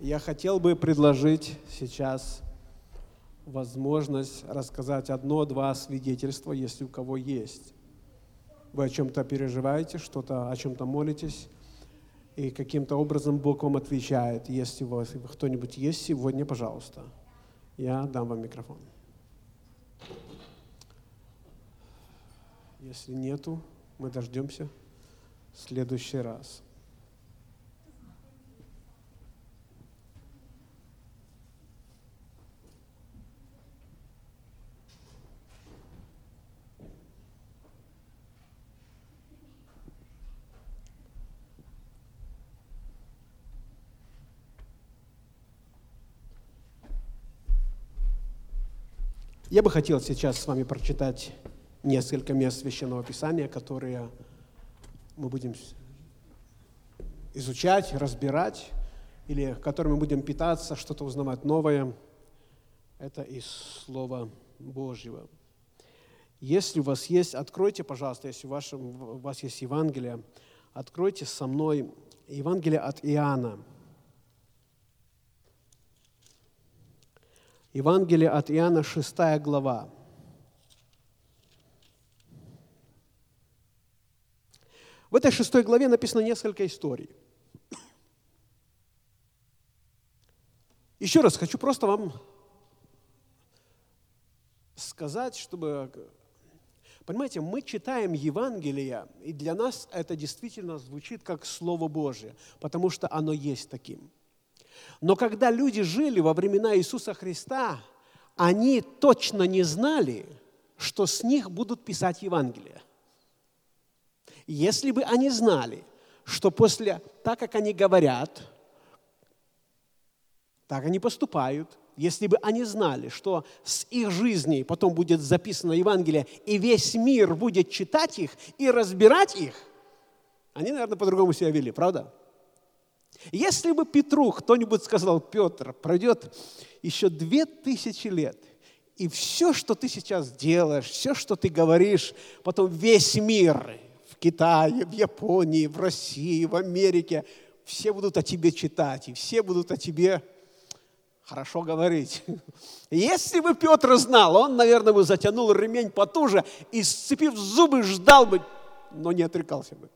Я хотел бы предложить сейчас возможность рассказать одно-два свидетельства, если у кого есть. Вы о чем-то переживаете, что-то, о чем-то молитесь, и каким-то образом Бог вам отвечает. Если у вас кто-нибудь есть сегодня, пожалуйста, я дам вам микрофон. Если нету, мы дождемся в следующий раз. Я бы хотел сейчас с вами прочитать несколько мест Священного Писания, которые мы будем изучать, разбирать, или которыми будем питаться, что-то узнавать новое. Это из Слова Божьего. Если у вас есть, откройте, пожалуйста, если у вас, у вас есть Евангелие, откройте со мной Евангелие от Иоанна – Евангелие от Иоанна, 6 глава. В этой шестой главе написано несколько историй. Еще раз хочу просто вам сказать, чтобы... Понимаете, мы читаем Евангелие, и для нас это действительно звучит как Слово Божие, потому что оно есть таким. Но когда люди жили во времена Иисуса Христа, они точно не знали, что с них будут писать Евангелие. Если бы они знали, что после, так как они говорят, так они поступают, если бы они знали, что с их жизней потом будет записано Евангелие, и весь мир будет читать их и разбирать их, они, наверное, по-другому себя вели, правда? Если бы Петру кто-нибудь сказал, Петр, пройдет еще две тысячи лет, и все, что ты сейчас делаешь, все, что ты говоришь, потом весь мир в Китае, в Японии, в России, в Америке, все будут о тебе читать, и все будут о тебе хорошо говорить. Если бы Петр знал, он, наверное, бы затянул ремень потуже и, сцепив зубы, ждал бы, но не отрекался бы.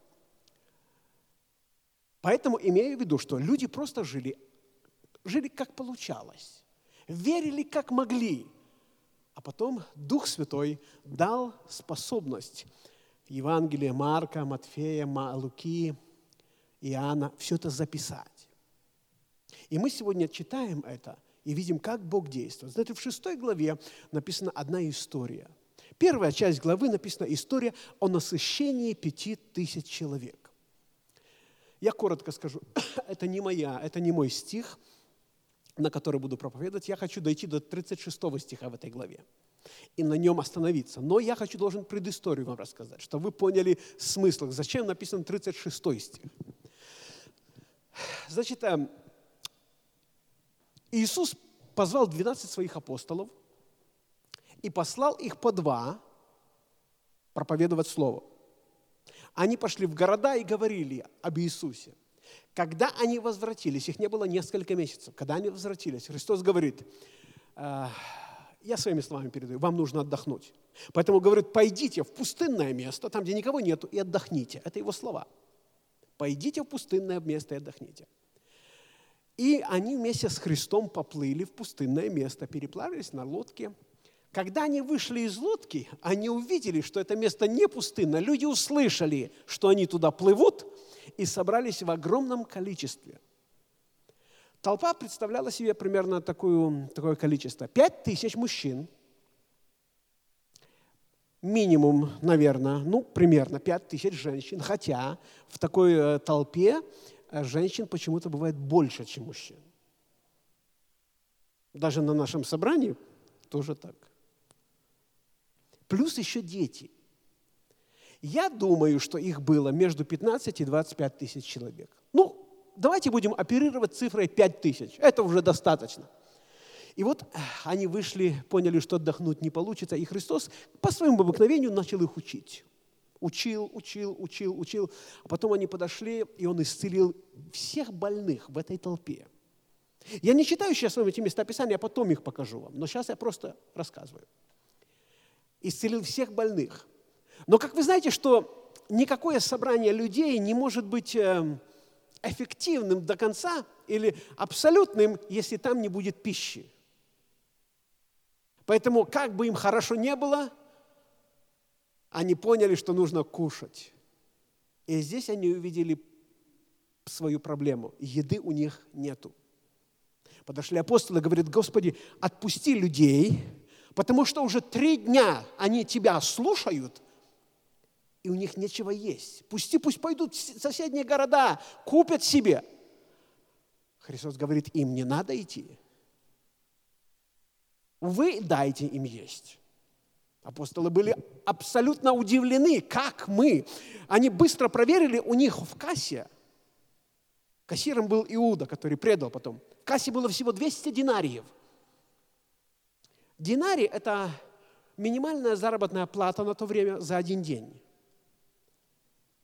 Поэтому имею в виду, что люди просто жили, жили как получалось, верили как могли, а потом Дух Святой дал способность Евангелие Марка, Матфея, Луки, Иоанна, все это записать. И мы сегодня читаем это и видим, как Бог действует. Знаете, в шестой главе написана одна история. Первая часть главы написана история о насыщении пяти тысяч человек. Я коротко скажу, это не моя, это не мой стих, на который буду проповедовать. Я хочу дойти до 36 стиха в этой главе и на нем остановиться. Но я хочу, должен предысторию вам рассказать, чтобы вы поняли смысл, зачем написан 36 стих. Значит, эм, Иисус позвал 12 своих апостолов и послал их по два проповедовать Слово. Они пошли в города и говорили об Иисусе. Когда они возвратились, их не было несколько месяцев, когда они возвратились, Христос говорит, «Э, я своими словами передаю, вам нужно отдохнуть. Поэтому говорит, пойдите в пустынное место, там, где никого нету, и отдохните. Это его слова. Пойдите в пустынное место и отдохните. И они вместе с Христом поплыли в пустынное место, переплавились на лодке – когда они вышли из лодки, они увидели, что это место не пустынно. Люди услышали, что они туда плывут, и собрались в огромном количестве. Толпа представляла себе примерно такую, такое количество. Пять тысяч мужчин, минимум, наверное, ну, примерно пять тысяч женщин, хотя в такой э, толпе э, женщин почему-то бывает больше, чем мужчин. Даже на нашем собрании тоже так плюс еще дети. Я думаю, что их было между 15 и 25 тысяч человек. Ну, давайте будем оперировать цифрой 5 тысяч. Это уже достаточно. И вот они вышли, поняли, что отдохнуть не получится, и Христос по своему обыкновению начал их учить. Учил, учил, учил, учил. А потом они подошли, и Он исцелил всех больных в этой толпе. Я не читаю сейчас вам эти места Писания, я потом их покажу вам, но сейчас я просто рассказываю. Исцелил всех больных. Но как вы знаете, что никакое собрание людей не может быть эм, эффективным до конца или абсолютным, если там не будет пищи. Поэтому, как бы им хорошо не было, они поняли, что нужно кушать. И здесь они увидели свою проблему. Еды у них нету. Подошли апостолы говорят, Господи, отпусти людей, потому что уже три дня они Тебя слушают, и у них нечего есть. Пусти, пусть пойдут в соседние города, купят себе. Христос говорит, им не надо идти. Вы дайте им есть. Апостолы были абсолютно удивлены, как мы. Они быстро проверили у них в кассе. Кассиром был Иуда, который предал потом. В кассе было всего 200 динариев. Динарий – это минимальная заработная плата на то время за один день.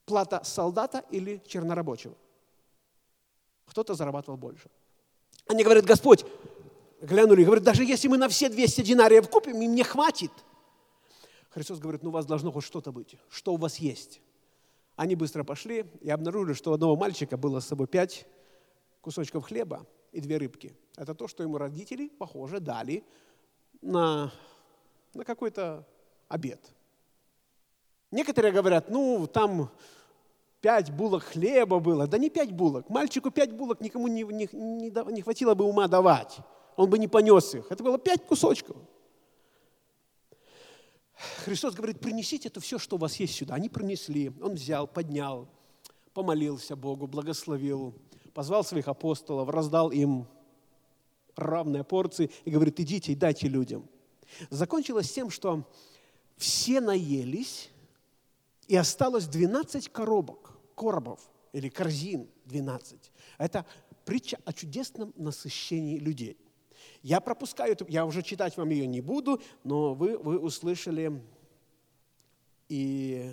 Плата солдата или чернорабочего. Кто-то зарабатывал больше. Они говорят, Господь, глянули, говорят, даже если мы на все 200 динариев купим, им не хватит. Христос говорит, ну у вас должно хоть что-то быть. Что у вас есть? Они быстро пошли и обнаружили, что у одного мальчика было с собой пять кусочков хлеба и две рыбки. Это то, что ему родители, похоже, дали на, на какой-то обед. Некоторые говорят, ну, там пять булок хлеба было. Да не пять булок. Мальчику пять булок никому не, не, не, не хватило бы ума давать он бы не понес их. Это было пять кусочков. Христос говорит, принесите это все, что у вас есть сюда. Они принесли. Он взял, поднял, помолился Богу, благословил, позвал своих апостолов, раздал им равные порции и говорит, идите и дайте людям. Закончилось тем, что все наелись, и осталось 12 коробок, коробов или корзин 12. Это притча о чудесном насыщении людей. Я пропускаю я уже читать вам ее не буду, но вы, вы услышали и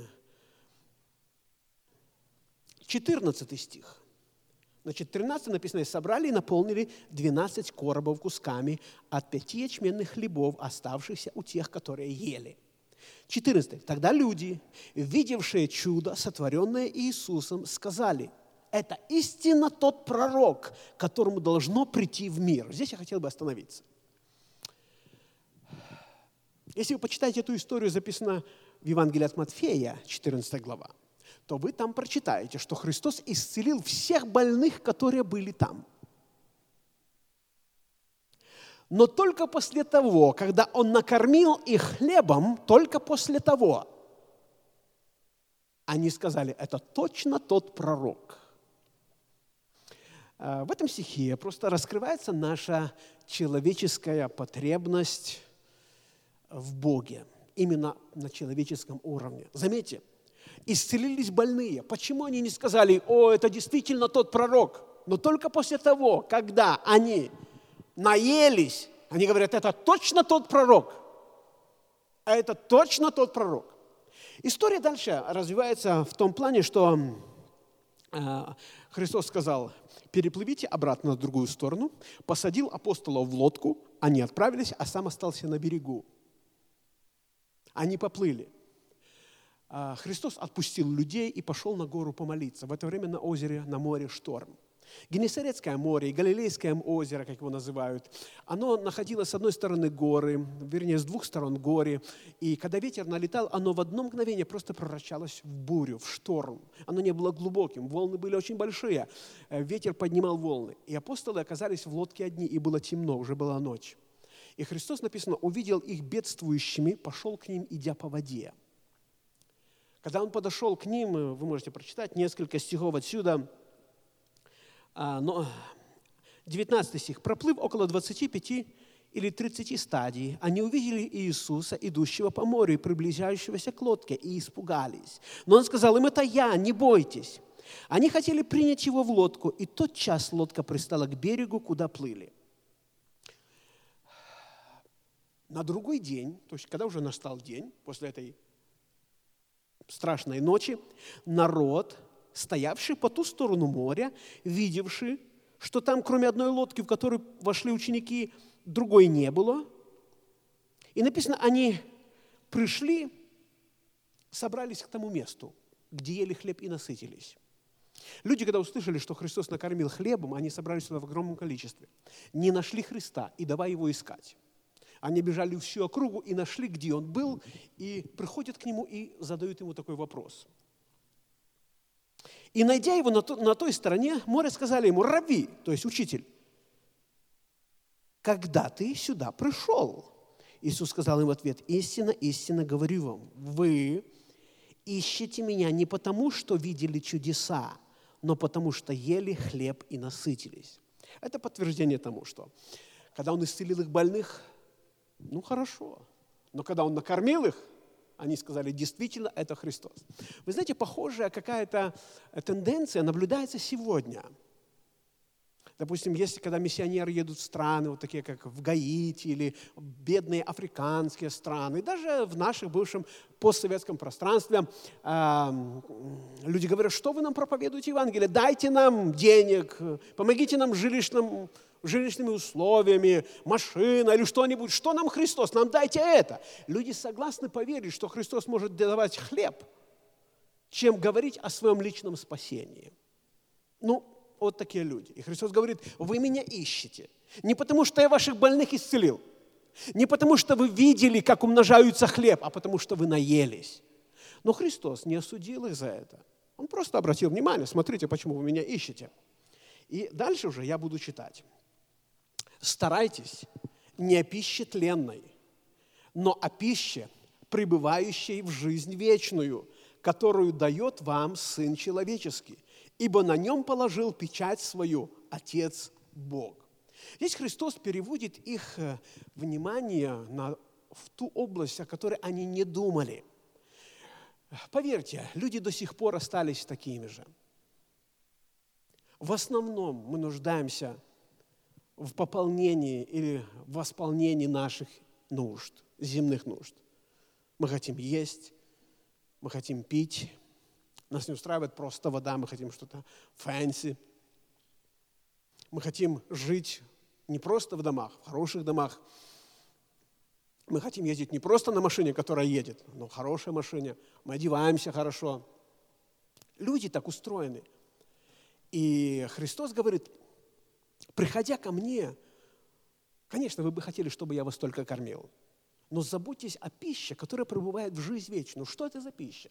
14 стих. Значит, 13 написано, собрали и наполнили 12 коробов кусками от пяти ячменных хлебов, оставшихся у тех, которые ели. 14. Тогда люди, видевшие чудо, сотворенное Иисусом, сказали – это истинно тот пророк, которому должно прийти в мир. Здесь я хотел бы остановиться. Если вы почитаете эту историю, записано в Евангелии от Матфея, 14 глава, то вы там прочитаете, что Христос исцелил всех больных, которые были там. Но только после того, когда Он накормил их хлебом, только после того, они сказали, это точно тот пророк – а, в этом стихе просто раскрывается наша человеческая потребность в Боге, именно на человеческом уровне. Заметьте, исцелились больные. Почему они не сказали, о, это действительно тот пророк? Но только после того, когда они наелись, они говорят, это точно тот пророк. А это точно тот пророк. История дальше развивается в том плане, что а, Христос сказал, переплывите обратно на другую сторону, посадил апостолов в лодку, они отправились, а сам остался на берегу. Они поплыли. А, Христос отпустил людей и пошел на гору помолиться. В это время на озере, на море шторм. Генесарецкое море и Галилейское озеро, как его называют, оно находилось с одной стороны горы, вернее, с двух сторон горы. И когда ветер налетал, оно в одно мгновение просто превращалось в бурю, в шторм. Оно не было глубоким, волны были очень большие. Э, ветер поднимал волны. И апостолы оказались в лодке одни, и было темно, уже была ночь. И Христос, написано, увидел их бедствующими, пошел к ним, идя по воде. Когда он подошел к ним, э, вы можете прочитать несколько стихов отсюда – а, но 19 стих. «Проплыв около 25 или 30 стадий, они увидели Иисуса, идущего по морю, приближающегося к лодке, и испугались. Но он сказал им, это я, не бойтесь. Они хотели принять его в лодку, и тот час лодка пристала к берегу, куда плыли. На другой день, то есть когда уже настал день, после этой страшной ночи, народ стоявший по ту сторону моря, видевший, что там, кроме одной лодки, в которую вошли ученики, другой не было. И написано, они пришли, собрались к тому месту, где ели хлеб и насытились. Люди, когда услышали, что Христос накормил хлебом, они собрались сюда в огромном количестве. Не нашли Христа и давай его искать. Они бежали всю округу и нашли, где он был, и приходят к нему и задают ему такой вопрос. И найдя его на, то, на той стороне, море сказали ему, раби, то есть учитель, когда ты сюда пришел? Иисус сказал им в ответ, истинно, истинно говорю вам, вы ищете меня не потому, что видели чудеса, но потому что ели хлеб и насытились. Это подтверждение тому, что когда Он исцелил их больных, ну хорошо, но когда Он накормил их, они сказали, действительно, это Христос. Вы знаете, похожая какая-то тенденция наблюдается сегодня – Допустим, если когда миссионеры едут в страны, вот такие как в Гаити или бедные африканские страны, даже в нашем бывшем постсоветском пространстве, э, люди говорят, что вы нам проповедуете Евангелие, дайте нам денег, помогите нам жилищным, жилищными условиями, машина или что-нибудь, что нам Христос, нам дайте это. Люди согласны поверить, что Христос может давать хлеб, чем говорить о своем личном спасении. Ну, вот такие люди. И Христос говорит, вы меня ищете. Не потому, что я ваших больных исцелил, не потому, что вы видели, как умножаются хлеб, а потому, что вы наелись. Но Христос не осудил их за это. Он просто обратил внимание, смотрите, почему вы меня ищете. И дальше уже я буду читать. Старайтесь не о пище тленной, но о пище, пребывающей в жизнь вечную, которую дает вам Сын Человеческий ибо на нем положил печать свою Отец Бог. Здесь Христос переводит их э, внимание на, в ту область, о которой они не думали. Поверьте, люди до сих пор остались такими же. В основном мы нуждаемся в пополнении или в восполнении наших нужд, земных нужд. Мы хотим есть, мы хотим пить, нас не устраивает просто вода, мы хотим что-то fancy. Мы хотим жить не просто в домах, в хороших домах. Мы хотим ездить не просто на машине, которая едет, но в хорошей машине. Мы одеваемся хорошо. Люди так устроены. И Христос говорит, приходя ко мне, конечно, вы бы хотели, чтобы я вас только кормил, но заботьтесь о пище, которая пребывает в жизнь вечную. Что это за пища?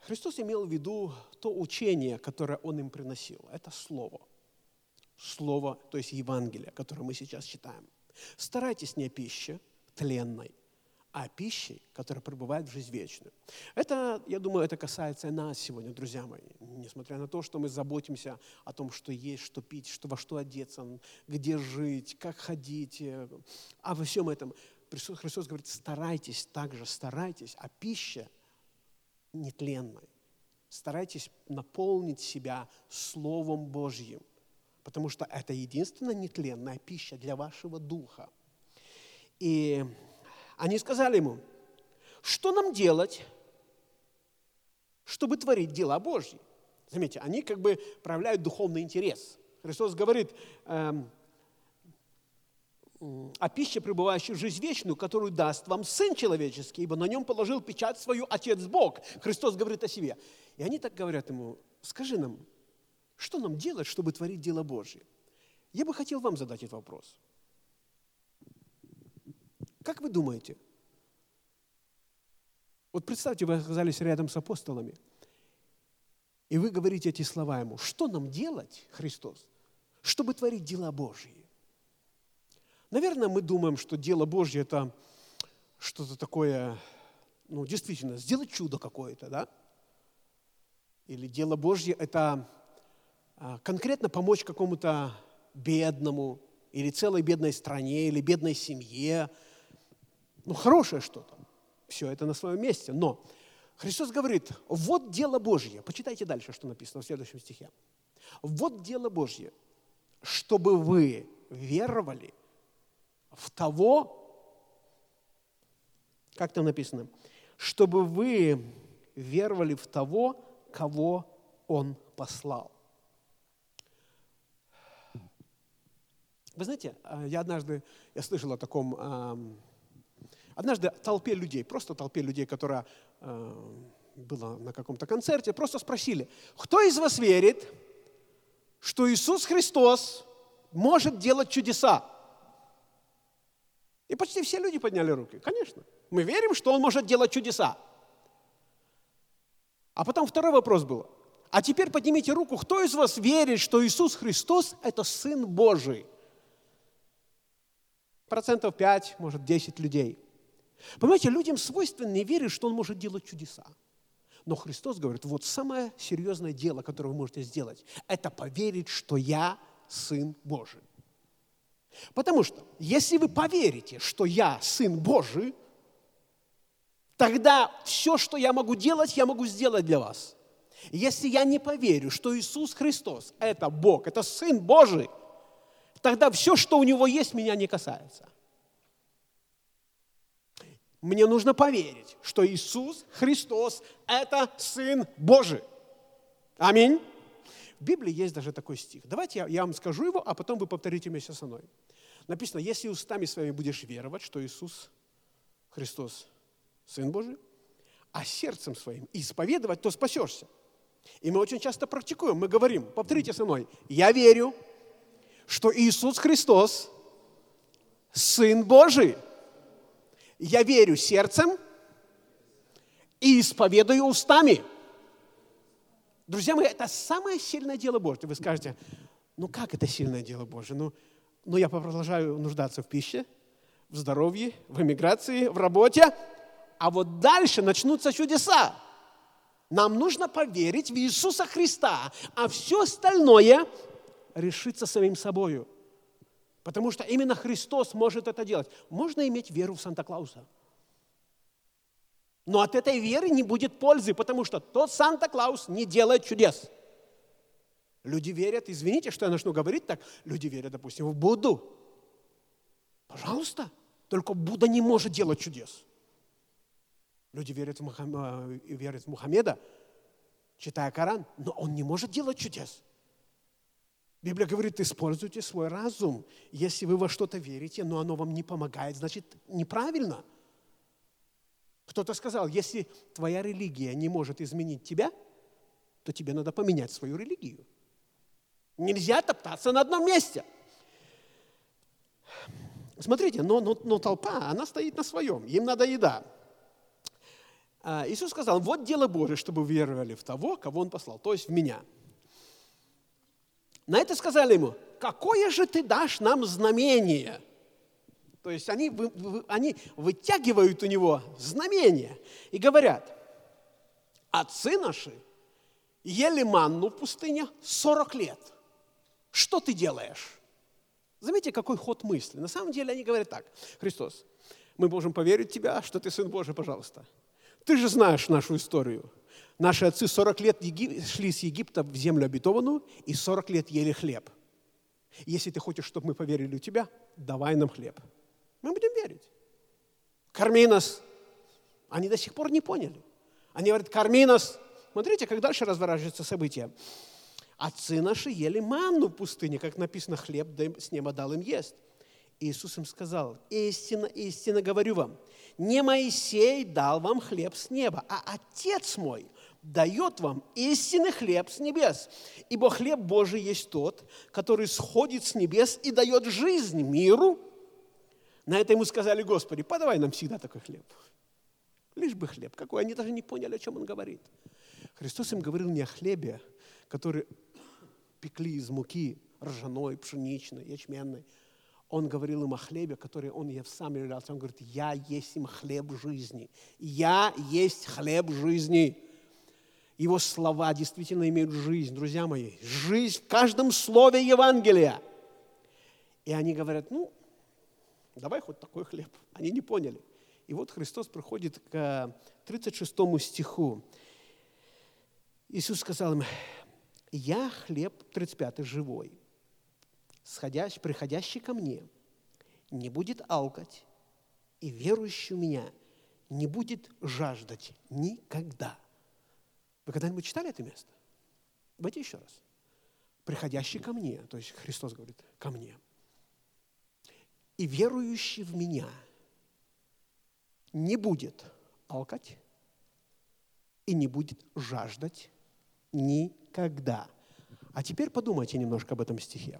Христос имел в виду то учение, которое Он им приносил. Это Слово. Слово, то есть Евангелие, которое мы сейчас читаем. Старайтесь не о пище тленной, а о пище, которая пребывает в жизнь вечную. Это, я думаю, это касается и нас сегодня, друзья мои. Несмотря на то, что мы заботимся о том, что есть, что пить, что, во что одеться, где жить, как ходить, а во всем этом Христос говорит, старайтесь также, старайтесь, а пища нетленной. Старайтесь наполнить себя Словом Божьим, потому что это единственная нетленная пища для вашего духа. И они сказали ему, что нам делать, чтобы творить дела Божьи? Заметьте, они как бы проявляют духовный интерес. Христос говорит, эм, о пище, пребывающей в жизнь вечную, которую даст вам Сын Человеческий, ибо на нем положил печать свою Отец Бог. Христос говорит о себе. И они так говорят ему, скажи нам, что нам делать, чтобы творить дело Божье? Я бы хотел вам задать этот вопрос. Как вы думаете? Вот представьте, вы оказались рядом с апостолами, и вы говорите эти слова ему. Что нам делать, Христос, чтобы творить дела Божьи? Наверное, мы думаем, что дело Божье – это что-то такое, ну, действительно, сделать чудо какое-то, да? Или дело Божье – это а, конкретно помочь какому-то бедному, или целой бедной стране, или бедной семье. Ну, хорошее что-то. Все это на своем месте. Но Христос говорит, вот дело Божье. Почитайте дальше, что написано в следующем стихе. Вот дело Божье, чтобы вы веровали в того, как там написано, чтобы вы веровали в того, кого Он послал. Вы знаете, а, я однажды, я слышал о таком, однажды толпе людей, просто толпе людей, которая а, была на каком-то концерте, просто спросили, кто из вас верит, что Иисус Христос может делать чудеса? И почти все люди подняли руки. Конечно. Мы верим, что Он может делать чудеса. А потом второй вопрос был. А теперь поднимите руку, кто из вас верит, что Иисус Христос – это Сын Божий? Процентов 5, может 10 людей. Понимаете, людям свойственно не верить, что Он может делать чудеса. Но Христос говорит, вот самое серьезное дело, которое вы можете сделать, это поверить, что я Сын Божий. Потому что, если вы поверите, что я Сын Божий, тогда все, что я могу делать, я могу сделать для вас. Если я не поверю, что Иисус Христос – это Бог, это Сын Божий, тогда все, что у Него есть, меня не касается. Мне нужно поверить, что Иисус Христос – это Сын Божий. Аминь. В Библии есть даже такой стих. Давайте я, я вам скажу его, а потом вы повторите вместе со мной. Написано, если устами своими будешь веровать, что Иисус Христос – Сын Божий, а сердцем своим исповедовать, то спасешься. И мы очень часто практикуем, мы говорим, повторите со мной, я верю, что Иисус Христос – Сын Божий. Я верю сердцем и исповедую устами. Друзья мои, это самое сильное дело Божье. Вы скажете, ну как это сильное дело Божье? Ну, ну я продолжаю нуждаться в пище, в здоровье, в эмиграции, в работе. А вот дальше начнутся чудеса. Нам нужно поверить в Иисуса Христа, а все остальное решится самим собою. Потому что именно Христос может это делать. Можно иметь веру в Санта-Клауса. Но от этой веры не будет пользы, потому что тот Санта-Клаус не делает чудес. Люди верят, извините, что я начну говорить так, люди верят, допустим, в Будду. Пожалуйста, только Будда не может делать чудес. Люди верят в, Мухам... Э, верят в Мухаммеда, читая Коран, но он не может делать чудес. Библия говорит, используйте свой разум. Если вы во что-то верите, но оно вам не помогает, значит, неправильно. Кто-то сказал, если твоя религия не может изменить тебя, то тебе надо поменять свою религию. Нельзя топтаться на одном месте. Смотрите, но, но, но толпа, она стоит на своем, им надо еда. А, Иисус сказал, вот дело Божие, чтобы веровали в того, кого Он послал, то есть в меня. На это сказали ему, какое же ты дашь нам знамение? То есть они, они вытягивают у него знамение и говорят, отцы наши ели манну в пустыне 40 лет. Что ты делаешь? Заметьте, какой ход мысли. На самом деле они говорят так, Христос, мы можем поверить в Тебя, что Ты Сын Божий, пожалуйста. Ты же знаешь нашу историю. Наши отцы 40 лет шли с Египта в землю обетованную и 40 лет ели хлеб. Если ты хочешь, чтобы мы поверили в тебя, давай нам хлеб. Мы будем верить. Корми нас. Они до сих пор не поняли. Они говорят, корми нас. Смотрите, как дальше разворачиваются события. Отцы наши ели манну в пустыне, как написано, хлеб с неба дал им есть. Иисус им сказал, истинно, истинно говорю вам, не Моисей дал вам хлеб с неба, а Отец мой дает вам истинный хлеб с небес. Ибо хлеб Божий есть тот, который сходит с небес и дает жизнь миру. На это ему сказали, Господи, подавай нам всегда такой хлеб. Лишь бы хлеб. Какой? Они даже не поняли, о чем он говорит. Христос им говорил не о хлебе, который пекли из муки ржаной, пшеничной, ячменной, он говорил им о хлебе, который он ев сам являлся. Он говорит, я есть им хлеб жизни. Я есть хлеб жизни. Его слова действительно имеют жизнь, друзья мои. Жизнь в каждом слове Евангелия. И они говорят, ну, давай хоть такой хлеб. Они не поняли. И вот Христос приходит к 36 стиху. Иисус сказал им, я хлеб, 35 живой сходящий, приходящий ко мне, не будет алкать, и верующий в меня не будет жаждать никогда. Вы когда-нибудь читали это место? Давайте еще раз. Приходящий ко мне, то есть Христос говорит, ко мне. И верующий в меня не будет алкать и не будет жаждать никогда. А теперь подумайте немножко об этом стихе.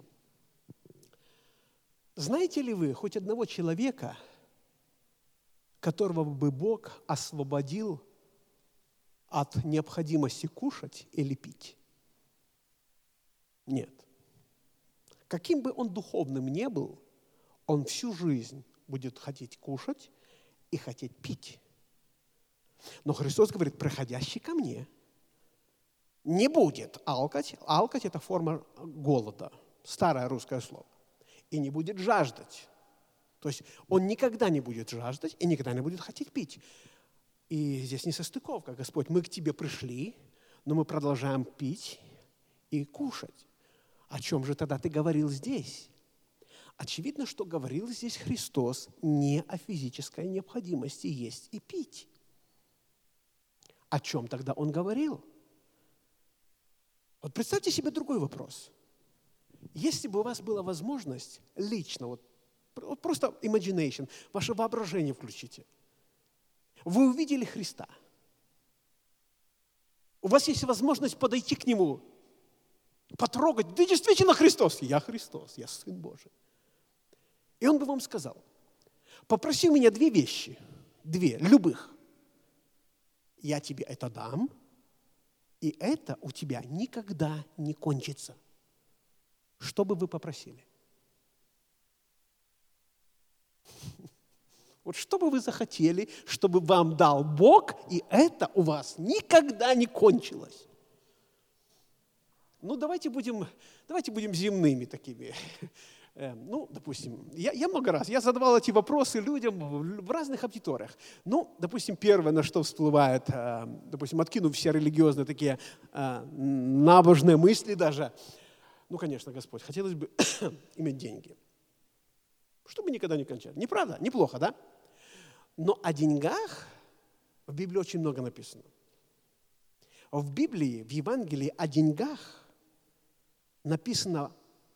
Знаете ли вы хоть одного человека, которого бы Бог освободил от необходимости кушать или пить? Нет. Каким бы он духовным не был, он всю жизнь будет хотеть кушать и хотеть пить. Но Христос говорит, проходящий ко мне не будет алкать. Алкать – это форма голода, старое русское слово. И не будет жаждать. То есть он никогда не будет жаждать и никогда не будет хотеть пить. И здесь не состыковка. Господь, мы к Тебе пришли, но мы продолжаем пить и кушать. О чем же тогда Ты говорил здесь? Очевидно, что говорил здесь Христос не о физической необходимости есть и пить. О чем тогда Он говорил? Вот представьте себе другой вопрос. Если бы у вас была возможность лично, вот, вот просто imagination, ваше воображение включите – вы увидели Христа. У вас есть возможность подойти к Нему, потрогать. Ты действительно Христос. Я Христос, я Сын Божий. И Он бы вам сказал, попроси у меня две вещи, две, любых. Я тебе это дам, и это у тебя никогда не кончится. Что бы вы попросили? Вот что бы вы захотели, чтобы вам дал Бог, и это у вас никогда не кончилось. Ну, давайте будем, давайте будем земными такими. Э, ну, допустим, я, я много раз, я задавал эти вопросы людям в разных аудиториях. Ну, допустим, первое, на что всплывает, э, допустим, откинув все религиозные такие э, набожные мысли даже, ну, конечно, Господь, хотелось бы иметь деньги, чтобы никогда не кончать. Неправда? Неплохо, да? Но о деньгах в Библии очень много написано. В Библии, в Евангелии о деньгах написано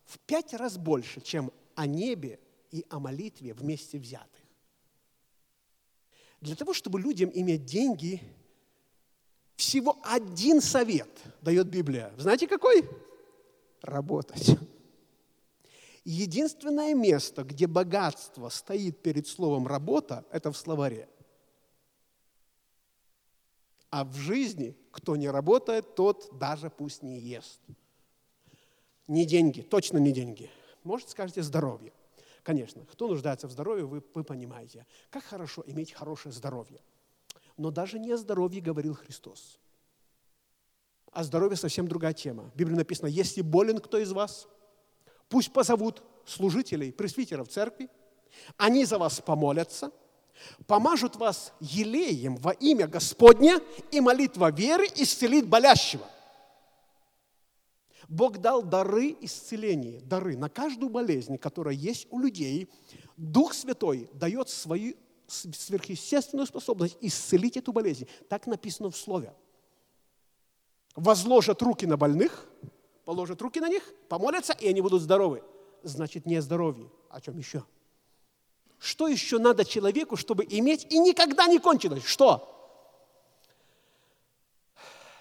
в пять раз больше, чем о небе и о молитве вместе взятых. Для того, чтобы людям иметь деньги, всего один совет дает Библия. Знаете какой? Работать. Единственное место, где богатство стоит перед словом «работа», это в словаре. А в жизни, кто не работает, тот даже пусть не ест. Не деньги, точно не деньги. Может, скажете здоровье. Конечно, кто нуждается в здоровье, вы, вы понимаете. Как хорошо иметь хорошее здоровье. Но даже не о здоровье говорил Христос. А здоровье совсем другая тема. В Библии написано, если болен кто из вас – Пусть позовут служителей, пресвитеров церкви, они за вас помолятся, помажут вас елеем во имя Господня, и молитва веры исцелит болящего. Бог дал дары исцеления, дары на каждую болезнь, которая есть у людей. Дух Святой дает свою сверхъестественную способность исцелить эту болезнь. Так написано в Слове. Возложат руки на больных, положат руки на них, помолятся, и они будут здоровы. Значит, не здоровье. О чем еще? Что еще надо человеку, чтобы иметь и никогда не кончилось? Что?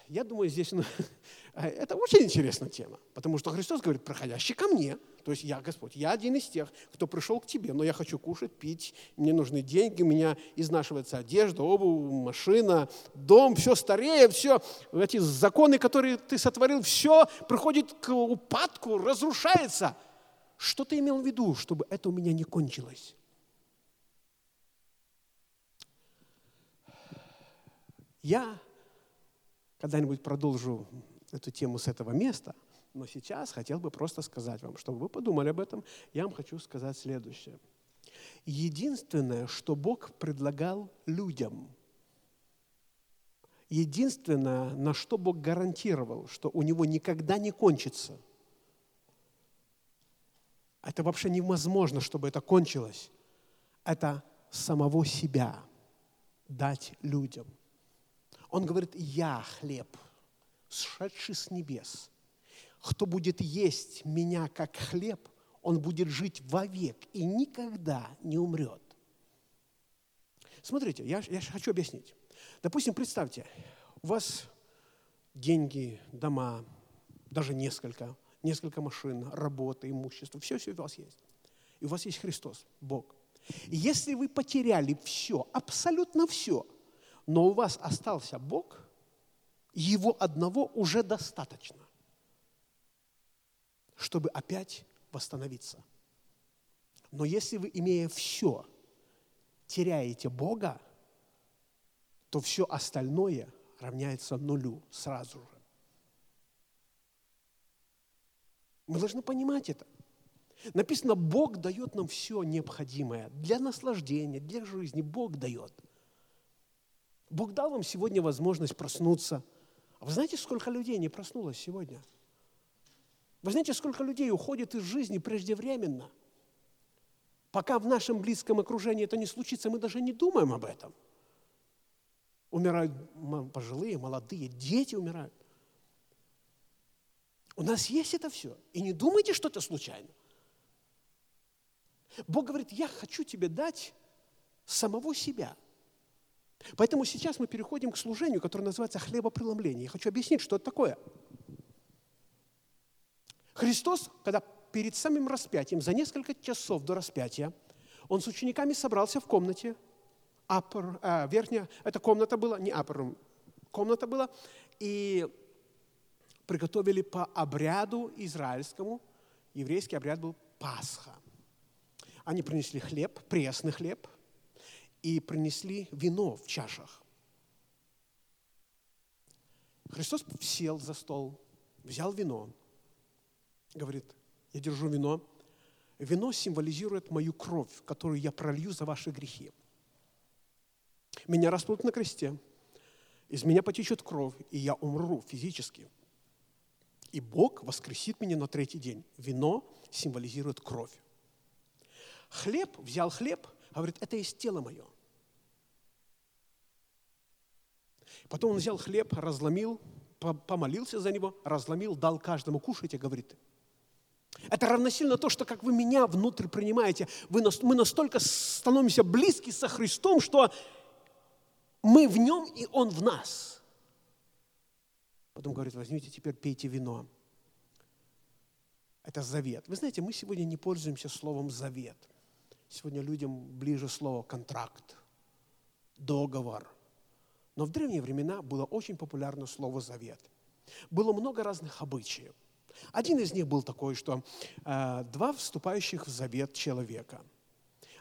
Я думаю, здесь ну, это очень интересная тема, потому что Христос говорит, проходящий ко мне – то есть я, Господь, я один из тех, кто пришел к Тебе, но я хочу кушать, пить, мне нужны деньги, у меня изнашивается одежда, обувь, машина, дом, все старее, все, эти законы, которые Ты сотворил, все приходит к упадку, разрушается. Что Ты имел в виду, чтобы это у меня не кончилось? Я когда-нибудь продолжу эту тему с этого места – но сейчас хотел бы просто сказать вам, чтобы вы подумали об этом, я вам хочу сказать следующее. Единственное, что Бог предлагал людям, единственное, на что Бог гарантировал, что у него никогда не кончится, это вообще невозможно, чтобы это кончилось, это самого себя дать людям. Он говорит, я хлеб, сшедший с небес – кто будет есть меня как хлеб, он будет жить вовек и никогда не умрет. Смотрите, я, я хочу объяснить. Допустим, представьте, у вас деньги, дома, даже несколько, несколько машин, работа, имущество, все-все у вас есть. И у вас есть Христос, Бог. И если вы потеряли все, абсолютно все, но у вас остался Бог, его одного уже достаточно, чтобы опять восстановиться. Но если вы, имея все, теряете Бога, то все остальное равняется нулю сразу же. Мы должны понимать это. Написано, Бог дает нам все необходимое для наслаждения, для жизни. Бог дает. Бог дал вам сегодня возможность проснуться. А вы знаете, сколько людей не проснулось сегодня? Вы знаете, сколько людей уходит из жизни преждевременно? Пока в нашем близком окружении это не случится, мы даже не думаем об этом. Умирают пожилые, молодые, дети умирают. У нас есть это все. И не думайте, что это случайно. Бог говорит, я хочу тебе дать самого себя. Поэтому сейчас мы переходим к служению, которое называется хлебопреломление. Я хочу объяснить, что это такое. Христос, когда перед самым распятием, за несколько часов до распятия, он с учениками собрался в комнате, апр, а, верхняя, эта комната была, не апр, комната была, и приготовили по обряду израильскому, еврейский обряд был Пасха. Они принесли хлеб, пресный хлеб, и принесли вино в чашах. Христос сел за стол, взял вино, говорит, я держу вино. Вино символизирует мою кровь, которую я пролью за ваши грехи. Меня распнут на кресте, из меня потечет кровь, и я умру физически. И Бог воскресит меня на третий день. Вино символизирует кровь. Хлеб, взял хлеб, говорит, это есть тело мое. Потом он взял хлеб, разломил, помолился за него, разломил, дал каждому кушать и говорит, это равносильно то, что как вы меня внутрь принимаете, вы, мы настолько становимся близки со Христом, что мы в нем, и он в нас. Потом говорит, возьмите теперь, пейте вино. Это завет. Вы знаете, мы сегодня не пользуемся словом завет. Сегодня людям ближе слово контракт, договор. Но в древние времена было очень популярно слово завет. Было много разных обычаев. Один из них был такой, что э, два вступающих в завет человека,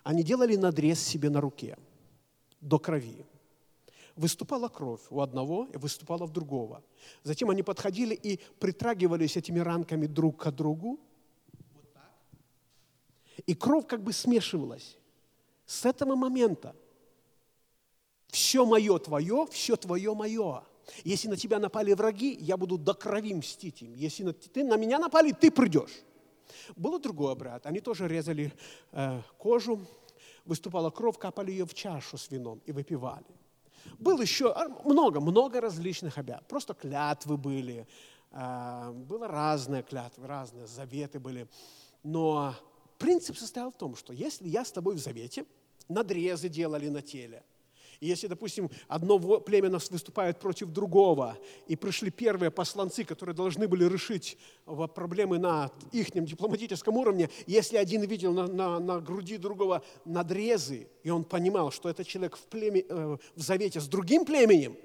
они делали надрез себе на руке до крови. Выступала кровь у одного и выступала в другого. Затем они подходили и притрагивались этими ранками друг к другу, и кровь как бы смешивалась. С этого момента все мое твое, все твое мое. Если на тебя напали враги, я буду до крови мстить им. Если на, ты, на меня напали, ты придешь. Был другой обряд. Они тоже резали э, кожу, выступала кровь, капали ее в чашу с вином и выпивали. Было еще много, много различных обрядов. Просто клятвы были, э, было разные клятвы, разные заветы были. Но Принцип состоял в том, что если я с тобой в завете, надрезы делали на теле, и если, допустим, одно племя выступает против другого, и пришли первые посланцы, которые должны были решить проблемы на их дипломатическом уровне, если один видел на, на, на груди другого надрезы, и он понимал, что этот человек в, племе, э, в завете с другим племенем,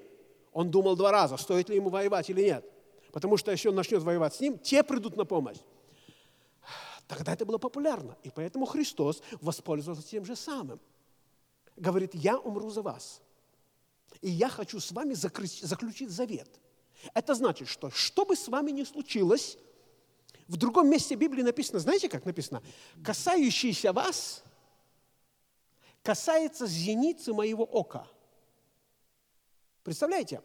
он думал два раза, стоит ли ему воевать или нет. Потому что если он начнет воевать с ним, те придут на помощь. Тогда это было популярно. И поэтому Христос воспользовался тем же самым. Говорит, я умру за вас. И я хочу с вами заключить завет. Это значит, что что бы с вами ни случилось, в другом месте Библии написано, знаете, как написано? Касающийся вас касается зеницы моего ока. Представляете?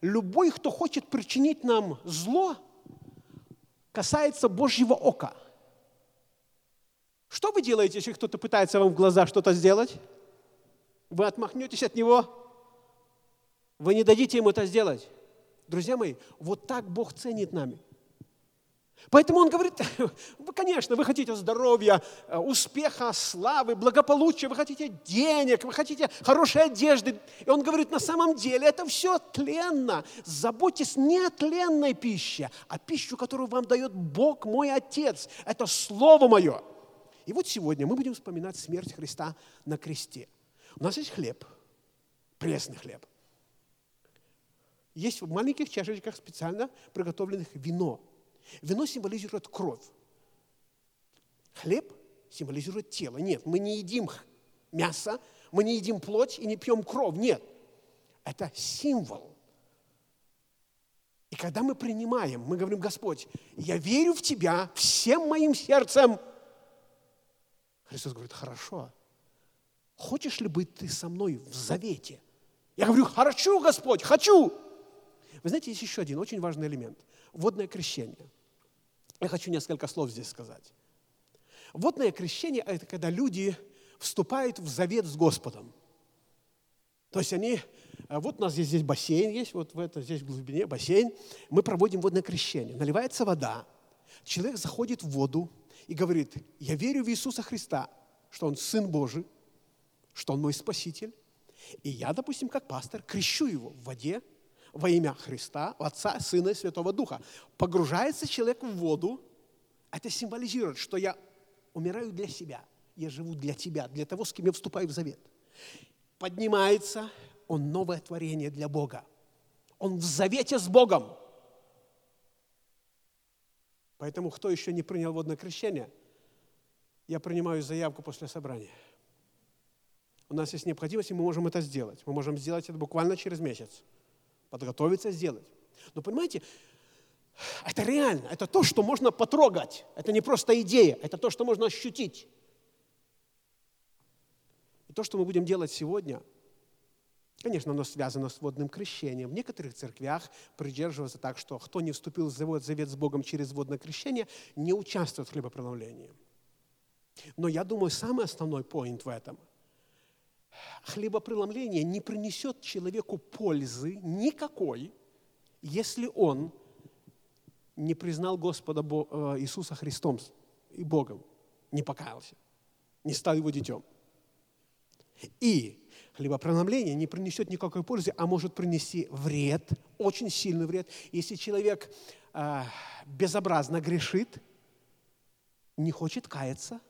Любой, кто хочет причинить нам зло, касается Божьего ока – что вы делаете, если кто-то пытается вам в глаза что-то сделать? Вы отмахнетесь от него? Вы не дадите ему это сделать? Друзья мои, вот так Бог ценит нами. Поэтому он говорит, конечно, вы хотите здоровья, э, успеха, славы, благополучия, вы хотите денег, вы хотите хорошей одежды. И он говорит, на самом деле это все тленно. Заботьтесь не о тленной пище, а пищу, которую вам дает Бог, мой Отец. Это Слово мое. И вот сегодня мы будем вспоминать смерть Христа на кресте. У нас есть хлеб, пресный хлеб. Есть в маленьких чашечках специально приготовленных вино – Вино символизирует кровь. Хлеб символизирует тело. Нет, мы не едим мясо, мы не едим плоть и не пьем кровь. Нет, это символ. И когда мы принимаем, мы говорим, Господь, я верю в Тебя всем моим сердцем. Христос говорит, хорошо. Хочешь ли быть ты со мной в завете? Я говорю, хочу, Господь, хочу. Вы знаете, есть еще один очень важный элемент. Водное крещение. Я хочу несколько слов здесь сказать. Водное крещение – это когда люди вступают в завет с Господом. То есть они, э, вот у нас здесь, здесь бассейн есть, вот в это, здесь в глубине бассейн, мы проводим водное крещение. Наливается вода, человек заходит в воду и говорит, я верю в Иисуса Христа, что Он Сын Божий, что Он мой Спаситель, и я, допустим, как пастор, крещу его в воде – во имя Христа, Отца, Сына и Святого Духа. Погружается человек в воду, это символизирует, что я умираю для себя, я живу для тебя, для того, с кем я вступаю в завет. Поднимается, он новое творение для Бога. Он в завете с Богом. Поэтому, кто еще не принял водное крещение, я принимаю заявку после собрания. У нас есть необходимость, и мы можем это сделать. Мы можем сделать это буквально через месяц подготовиться сделать. Но понимаете, это реально, это то, что можно потрогать. Это не просто идея, это то, что можно ощутить. И то, что мы будем делать сегодня, конечно, оно связано с водным крещением. В некоторых церквях придерживаются так, что кто не вступил в завет, с Богом через водное крещение, не участвует в хлебопреломлении. Но я думаю, самый основной поинт в этом – хлебопреломление не принесет человеку пользы никакой, если он не признал Господа э, Иисуса Христом и Богом, не покаялся, не стал его детем. И хлебопреломление не принесет никакой пользы, а может принести вред, очень сильный вред. Если человек э, безобразно грешит, не хочет каяться,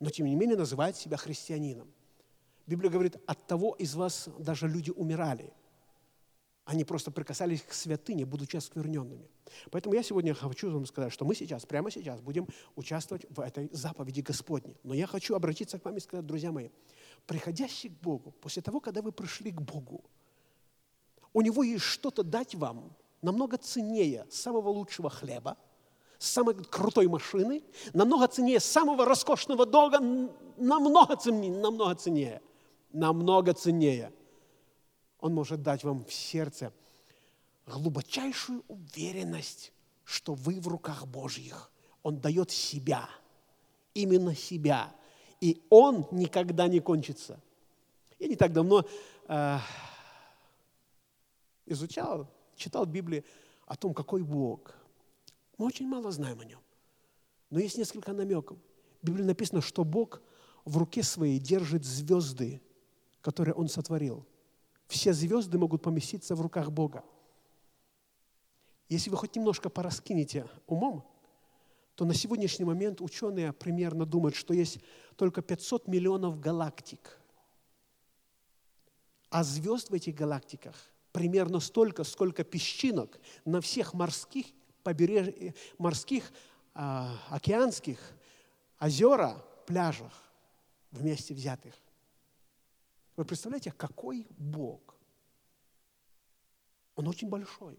но тем не менее называет себя христианином. Библия говорит, от того из вас даже люди умирали. Они просто прикасались к святыне, будучи оскверненными. Поэтому я сегодня хочу вам сказать, что мы сейчас, прямо сейчас будем участвовать в этой заповеди Господней. Но я хочу обратиться к вам и сказать, друзья мои, приходящий к Богу, после того, когда вы пришли к Богу, у Него есть что-то дать вам намного ценнее самого лучшего хлеба, самой крутой машины, намного ценнее самого роскошного дога, намного ценнее, намного ценнее – намного ценнее. Он может дать вам в сердце глубочайшую уверенность, что вы в руках Божьих. Он дает себя, именно себя. И он никогда не кончится. Я не так давно э, изучал, читал в Библии о том, какой Бог. Мы очень мало знаем о нем. Но есть несколько намеков. В Библии написано, что Бог в руке своей держит звезды которые Он сотворил. Все звезды могут поместиться в руках Бога. Если вы хоть немножко пораскинете умом, то на сегодняшний момент ученые примерно думают, что есть только 500 миллионов галактик. А звезд в этих галактиках примерно столько, сколько песчинок на всех морских, побереж... морских а, океанских, озера, пляжах вместе взятых. Вы представляете, какой Бог? Он очень большой,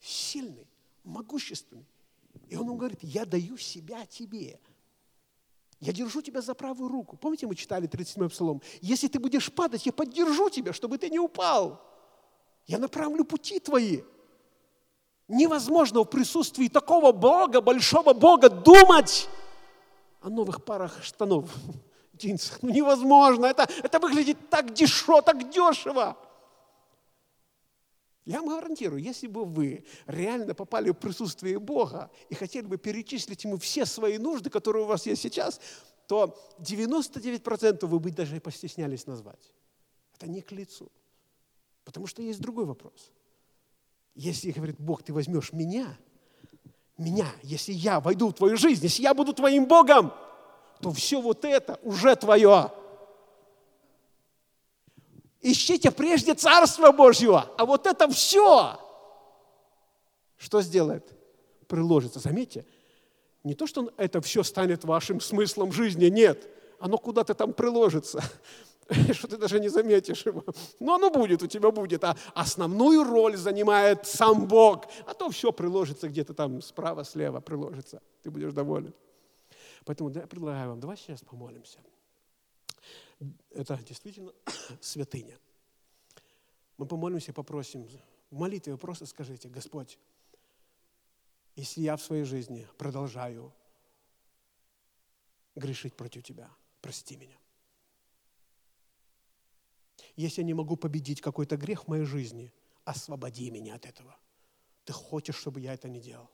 сильный, могущественный. И он ему говорит, я даю себя тебе. Я держу тебя за правую руку. Помните, мы читали 37-й псалом? Если ты будешь падать, я поддержу тебя, чтобы ты не упал. Я направлю пути твои. Невозможно в присутствии такого Бога, большого Бога, думать о новых парах штанов джинсах. Ну невозможно, это, это выглядит так дешево, так дешево. Я вам гарантирую, если бы вы реально попали в присутствие Бога и хотели бы перечислить Ему все свои нужды, которые у вас есть сейчас, то 99% вы бы даже и постеснялись назвать. Это не к лицу. Потому что есть другой вопрос. Если, говорит Бог, ты возьмешь меня, меня, если я войду в твою жизнь, если я буду твоим Богом, то все вот это уже твое. Ищите прежде Царство Божьего, а вот это все, что сделает? Приложится. Заметьте, не то, что это все станет вашим смыслом жизни, нет, оно куда-то там приложится, что ты даже не заметишь его. Но оно будет, у тебя будет. А основную роль занимает сам Бог. А то все приложится где-то там справа, слева приложится. Ты будешь доволен. Поэтому я предлагаю вам, давай сейчас помолимся это действительно святыня. Мы помолимся и попросим, в молитве просто скажите, Господь, если я в своей жизни продолжаю грешить против Тебя, прости меня. Если я не могу победить какой-то грех в моей жизни, освободи меня от этого. Ты хочешь, чтобы я это не делал.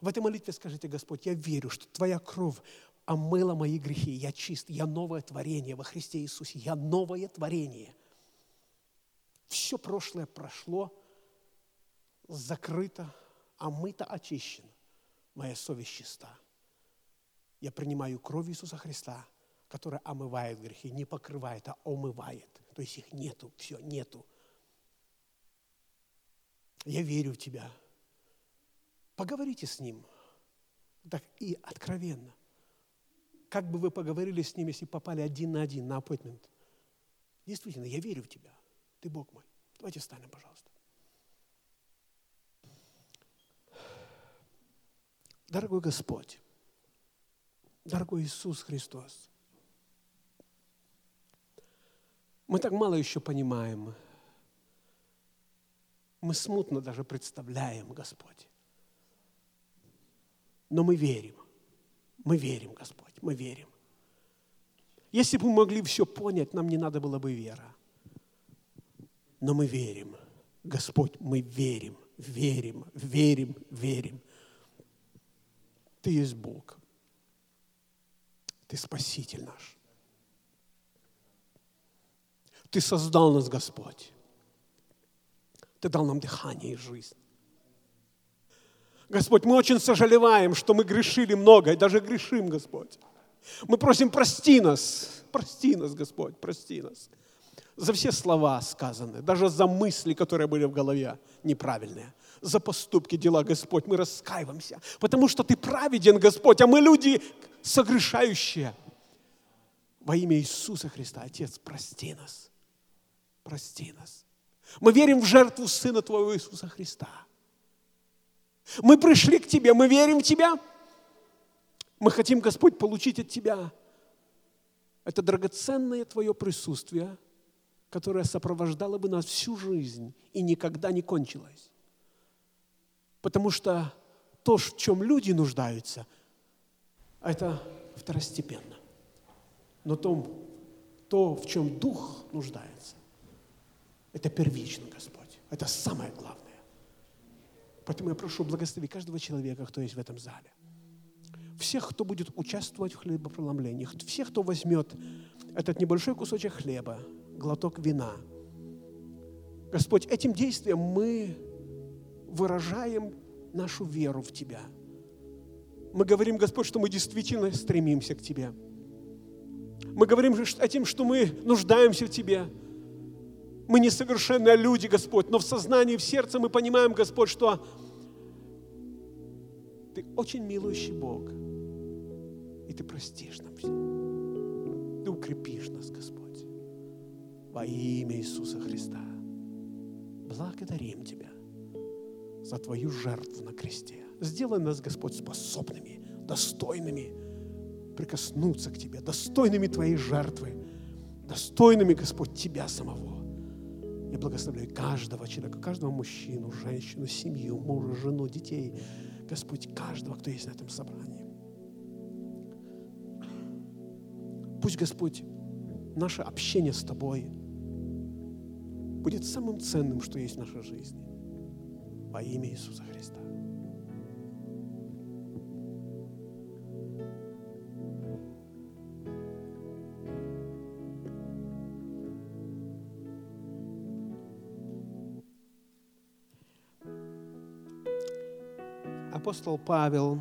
В этой молитве скажите, Господь, я верю, что Твоя кровь омыла мои грехи. Я чист, я новое творение во Христе Иисусе. Я новое творение. Все прошлое прошло, закрыто, омыто, очищено. Моя совесть чиста. Я принимаю кровь Иисуса Христа, которая омывает грехи, не покрывает, а омывает. То есть их нету, все, нету. Я верю в Тебя. Поговорите с Ним. Так и откровенно – как бы вы поговорили с ним, если попали один на один на appointment? Действительно, я верю в тебя. Ты Бог мой. Давайте встанем, пожалуйста. Дорогой Господь, дорогой Иисус Христос, мы так мало еще понимаем, мы смутно даже представляем, Господь. Но мы верим, мы верим, Господь мы верим. Если бы мы могли все понять, нам не надо было бы вера. Но мы верим. Господь, мы верим, верим, верим, верим. Ты есть Бог. Ты Спаситель наш. Ты создал нас, Господь. Ты дал нам дыхание и жизнь. Господь, мы очень сожалеем, что мы грешили много, и даже грешим, Господь. Мы просим, прости нас, прости нас, Господь, прости нас. За все слова сказанные, даже за мысли, которые были в голове неправильные, за поступки, дела, Господь, мы раскаиваемся, потому что Ты праведен, Господь, а мы люди согрешающие. Во имя Иисуса Христа, Отец, прости нас, прости нас. Мы верим в жертву Сына Твоего Иисуса Христа – мы пришли к Тебе, мы верим в Тебя. Мы хотим, Господь, получить от Тебя это драгоценное Твое присутствие, которое сопровождало бы нас всю жизнь и никогда не кончилось. Потому что то, в чем люди нуждаются, это второстепенно. Но то, то, в чем Дух нуждается, это первично, Господь. Это самое главное. Поэтому я прошу благослови каждого человека, кто есть в этом зале. Всех, кто будет участвовать в хлебопроломлении, всех, кто возьмет этот небольшой кусочек хлеба, глоток вина. Господь, этим действием мы выражаем нашу веру в Тебя. Мы говорим, Господь, что мы действительно стремимся к Тебе. Мы говорим этим, что мы нуждаемся в Тебе. Мы несовершенные люди, Господь, но в сознании, в сердце мы понимаем, Господь, что Ты очень милующий Бог, и Ты простишь нам все. Ты укрепишь нас, Господь, во имя Иисуса Христа. Благодарим Тебя за Твою жертву на кресте. Сделай нас, Господь, способными, достойными прикоснуться к Тебе, достойными Твоей жертвы, достойными, Господь, Тебя самого. Я благословляю каждого человека, каждого мужчину, женщину, семью, мужа, жену, детей. Господь, каждого, кто есть на этом собрании. Пусть, Господь, наше общение с Тобой будет самым ценным, что есть в нашей жизни. Во имя Иисуса Христа. Апостол Павел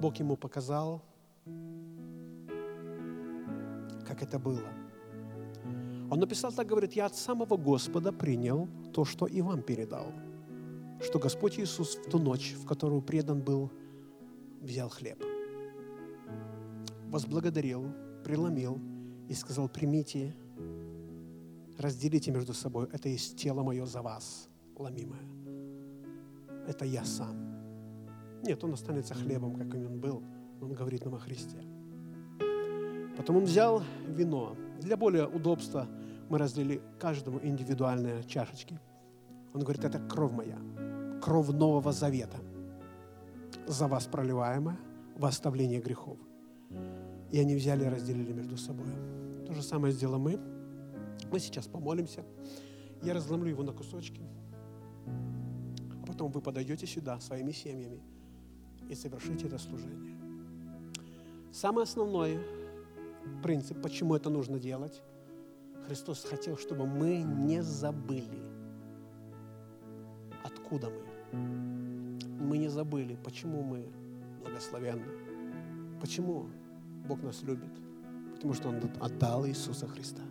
Бог ему показал, как это было. Он написал так, говорит, я от самого Господа принял то, что и вам передал. Что Господь Иисус в ту ночь, в которую предан был, взял хлеб. Возблагодарил, преломил и сказал, примите, разделите между собой, это есть тело мое за вас, ломимое. Это я сам. Нет, он останется хлебом, как он был. Он говорит нам о Христе. Потом он взял вино. Для более удобства мы разделили каждому индивидуальные чашечки. Он говорит, это кровь моя, кровь Нового Завета, за вас проливаемая в оставление грехов. И они взяли и разделили между собой. То же самое сделаем мы. Мы сейчас помолимся. Я разломлю его на кусочки. А потом вы подойдете сюда своими семьями и совершите это служение. Самый основной принцип, почему это нужно делать, Христос хотел, чтобы мы не забыли, откуда мы. Мы не забыли, почему мы благословенны. Почему Бог нас любит? Потому что Он отдал Иисуса Христа.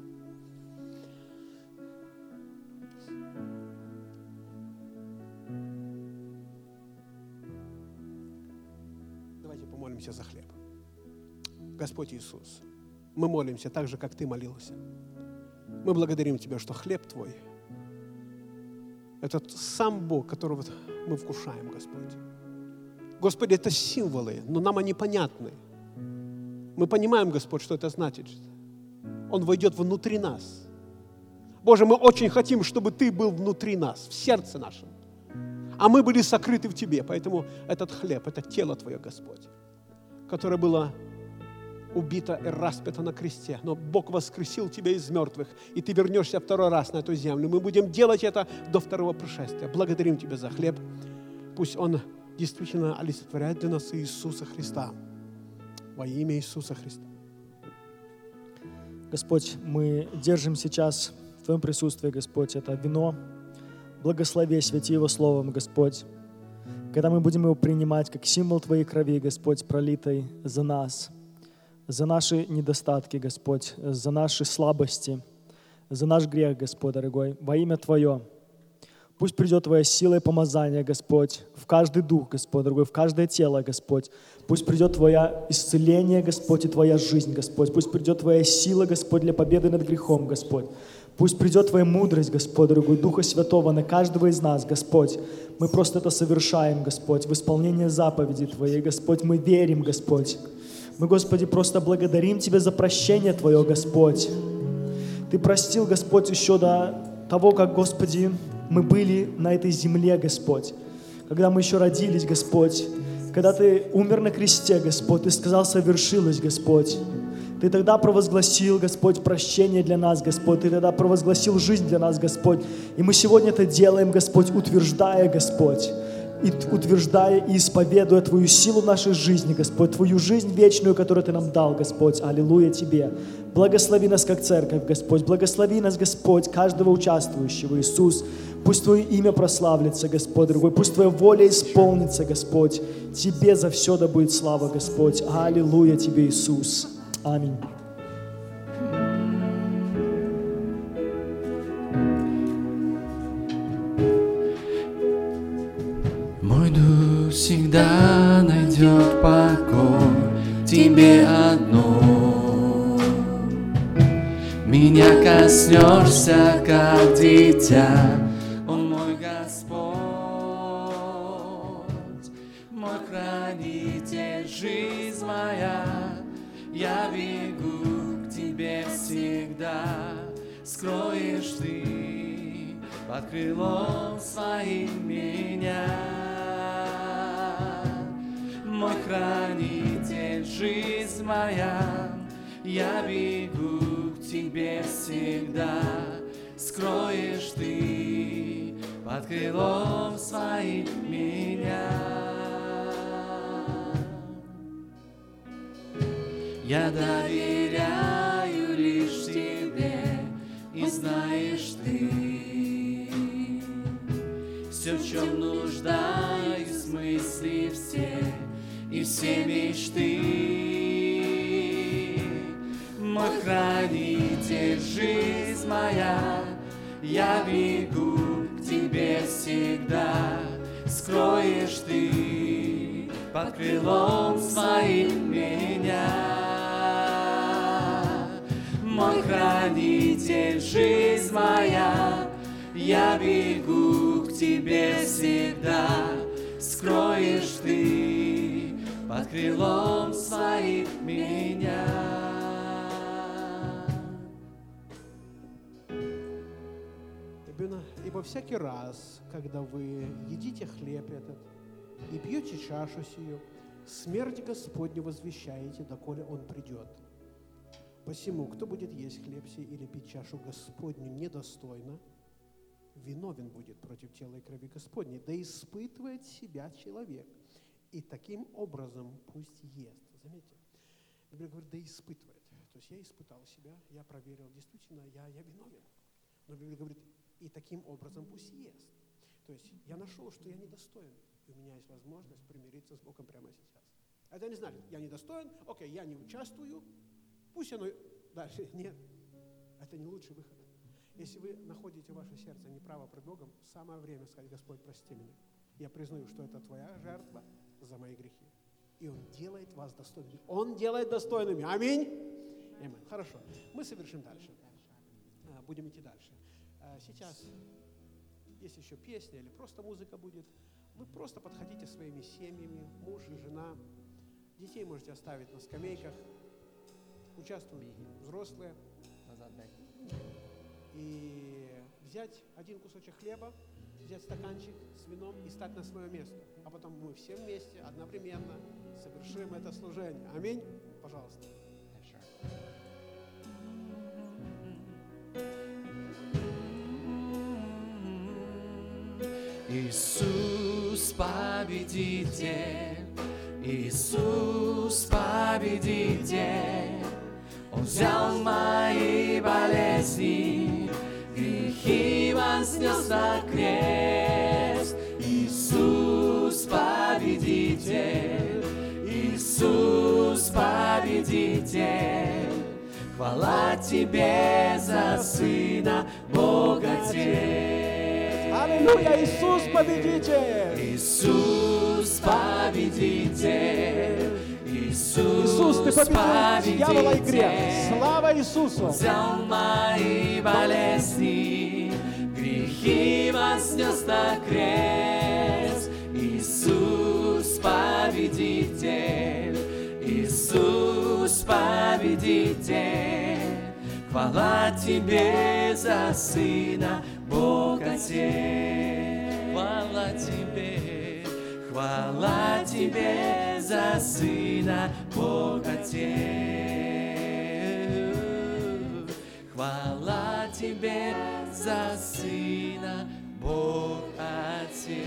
Господь Иисус, мы молимся так же, как Ты молился. Мы благодарим Тебя, что хлеб Твой – это сам Бог, которого мы вкушаем, Господь. Господи, это символы, но нам они понятны. Мы понимаем, Господь, что это значит. Он войдет внутри нас. Боже, мы очень хотим, чтобы Ты был внутри нас, в сердце нашем. А мы были сокрыты в Тебе. Поэтому этот хлеб, это тело Твое, Господь которое было убито и распято на кресте. Но Бог воскресил тебя из мертвых, и ты вернешься второй раз на эту землю. Мы будем делать это до второго пришествия. Благодарим Тебя за хлеб. Пусть Он действительно олицетворяет для нас Иисуса Христа. Во имя Иисуса Христа. Господь, мы держим сейчас в Твоем присутствии, Господь, это вино. Благослови, святи Его Словом, Господь когда мы будем его принимать как символ Твоей крови, Господь, пролитой за нас, за наши недостатки, Господь, за наши слабости, за наш грех, Господь, дорогой, во имя Твое. Пусть придет Твоя сила и помазание, Господь, в каждый дух, Господь, дорогой, в каждое тело, Господь. Пусть придет Твоя исцеление, Господь, и Твоя жизнь, Господь. Пусть придет Твоя сила, Господь, для победы над грехом, Господь. Пусть придет Твоя мудрость, Господь, дорогой, Духа Святого на каждого из нас, Господь. Мы просто это совершаем, Господь, в исполнение заповеди Твоей, Господь. Мы верим, Господь. Мы, Господи, просто благодарим Тебя за прощение Твое, Господь. Ты простил, Господь, еще до того, как, Господи, мы были на этой земле, Господь. Когда мы еще родились, Господь. Когда Ты умер на кресте, Господь, Ты сказал, совершилось, Господь. Ты тогда провозгласил, Господь, прощение для нас, Господь. Ты тогда провозгласил жизнь для нас, Господь. И мы сегодня это делаем, Господь, утверждая, Господь, и утверждая и исповедуя Твою силу в нашей жизни, Господь, Твою жизнь вечную, которую Ты нам дал, Господь. Аллилуйя Тебе. Благослови нас как церковь, Господь. Благослови нас, Господь, каждого участвующего, Иисус. Пусть Твое имя прославится, Господь, дорогой. Пусть Твоя воля исполнится, Господь. Тебе за все да будет слава, Господь. Аллилуйя Тебе, Иисус. Аминь. Всегда найдет покой тебе одно. Меня коснешься, как дитя, Он мой Господь, мой хранитель, жизнь моя. Я бегу к тебе всегда, скроешь ты под крылом своим меня. Жизнь моя, я бегу к тебе всегда. Скроешь ты под крылом своим меня. Я доверяю лишь тебе, и знаешь ты все, в чем все и все мечты. Мой хранитель, жизнь моя, я бегу к тебе всегда. Скроешь ты под крылом своим меня. Мой хранитель, жизнь моя, я бегу к тебе всегда. Скроешь ты под крылом своим меня. Ибо, всякий раз, когда вы едите хлеб этот и пьете чашу сию, смерть Господню возвещаете, доколе Он придет. Посему, кто будет есть хлеб сей или пить чашу Господню недостойно, виновен будет против тела и крови Господней, да испытывает себя человек. И таким образом пусть ест. Заметьте, Библия говорит, да испытывает. То есть я испытал себя, я проверил, действительно, я, я виновен. Но Библия говорит, и таким образом пусть ест. То есть я нашел, что я недостоин, и у меня есть возможность примириться с Богом прямо сейчас. Это не значит, я недостоин, окей, я не участвую, пусть оно дальше. Нет, это не лучший выход. Если вы находите ваше сердце неправо пред Богом, самое время сказать, Господь, прости меня. Я признаю, что это твоя жертва за мои грехи. И Он делает вас достойными. Он делает достойными. Аминь. Аминь. Хорошо. Мы совершим дальше. А, Будем идти дальше. А, Сейчас есть еще песня или просто музыка будет. Вы просто подходите своими семьями, муж и жена. Детей можете оставить на скамейках. Участвуют взрослые. И взять один кусочек хлеба, взять стаканчик с вином и стать на свое место. А потом мы все вместе, одновременно совершим это служение. Аминь. Пожалуйста. Иисус победитель, Иисус победитель, Он взял мои болезни, грехи вознес на крест. Иисус победитель, Иисус победитель, хвала Тебе за Сына Бога Отец. Аллилуйя! Иисус победитель! Иисус победитель, Иисус, ты победил дьявола и грех. победитель. Слава Иисусу! Взял мои болезни, грехи вознес на крест. Иисус победитель, Иисус победитель. Хвала Тебе за Сына, Бог Отец. Хвала Тебе, хвала Тебе за Сына, Бог Отец. Хвала Тебе за Сына, Бог Отец.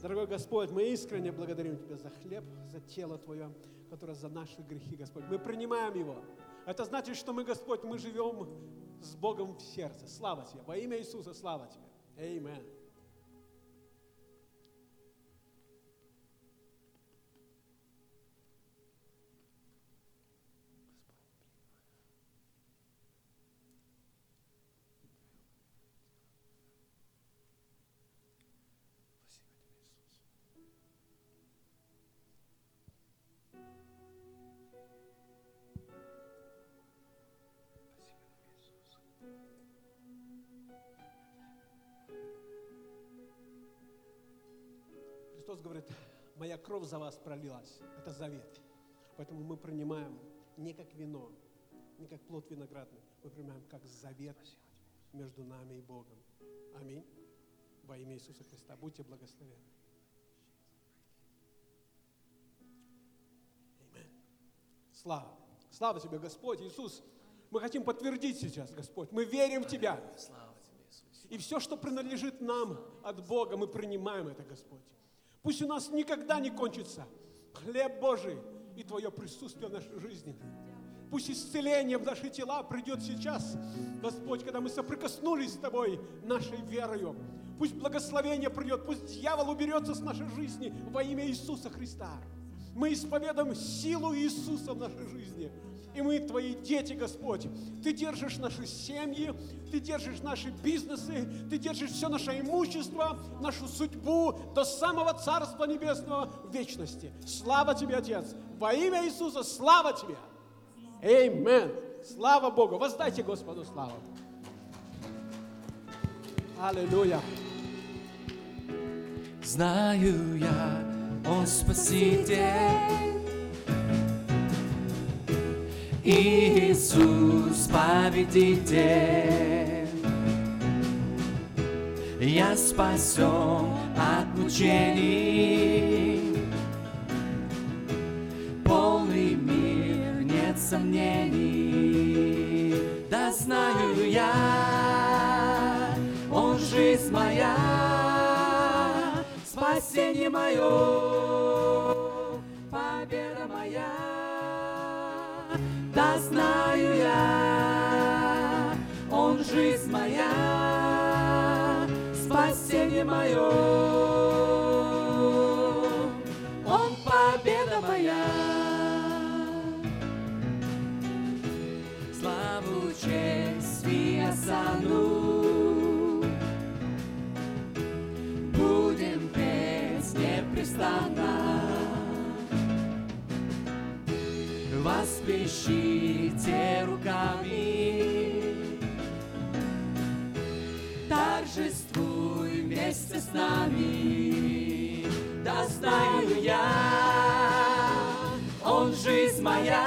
Дорогой Господь, мы искренне благодарим Тебя за хлеб, за тело Твое, которое за наши грехи, Господь. Мы принимаем его. Это значит, что мы, Господь, мы живем с Богом в сердце. Слава Тебе. Во имя Иисуса, слава Тебе. Аминь. Моя кровь за вас пролилась. Это завет. Поэтому мы принимаем не как вино, не как плод виноградный. Мы принимаем как завет между нами и Богом. Аминь. Во имя Иисуса Христа. Будьте благословенны. Слава. Слава Тебе, Господь Иисус. Мы хотим подтвердить сейчас, Господь. Мы верим в Тебя. И все, что принадлежит нам от Бога, мы принимаем это, Господь. Пусть у нас никогда не кончится хлеб Божий и Твое присутствие в нашей жизни. Пусть исцеление в наши тела придет сейчас, Господь, когда мы соприкоснулись с Тобой нашей верою. Пусть благословение придет, пусть дьявол уберется с нашей жизни во имя Иисуса Христа. Мы исповедуем силу Иисуса в нашей жизни. И мы Твои дети, Господь. Ты держишь наши семьи, Ты держишь наши бизнесы, Ты держишь все наше имущество, нашу судьбу до самого Царства Небесного в вечности. Слава Тебе, Отец! Во имя Иисуса, слава Тебе! Аминь! Слава Богу! Воздайте Господу славу! Аллилуйя! Знаю я, Он Спаситель, Иисус Победитель. Я спасен от мучений, полный мир, нет сомнений. Да знаю я, Он жизнь моя, спасение мое, победа моя. Да знаю я, Он жизнь моя, спасение мое, Восплещите руками, торжествуй вместе с нами. Да знаю я, Он жизнь моя,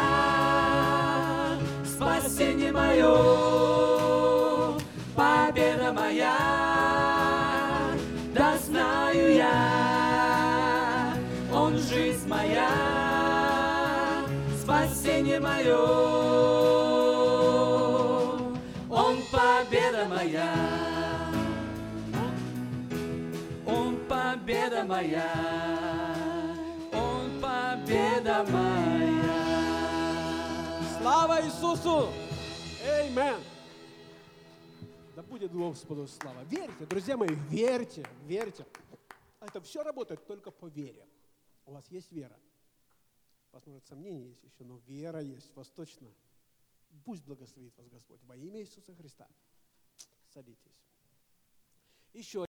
спасение мое, победа моя. Мое, Он победа моя, Он победа моя, Он победа моя. Слава Иисусу! Аминь! Да будет Господу слава. Верьте, друзья мои, верьте, верьте. Это все работает только по вере. У вас есть вера. Может, сомнения есть еще, но вера есть у вас точно. Пусть благословит вас Господь во имя Иисуса Христа. Садитесь. Еще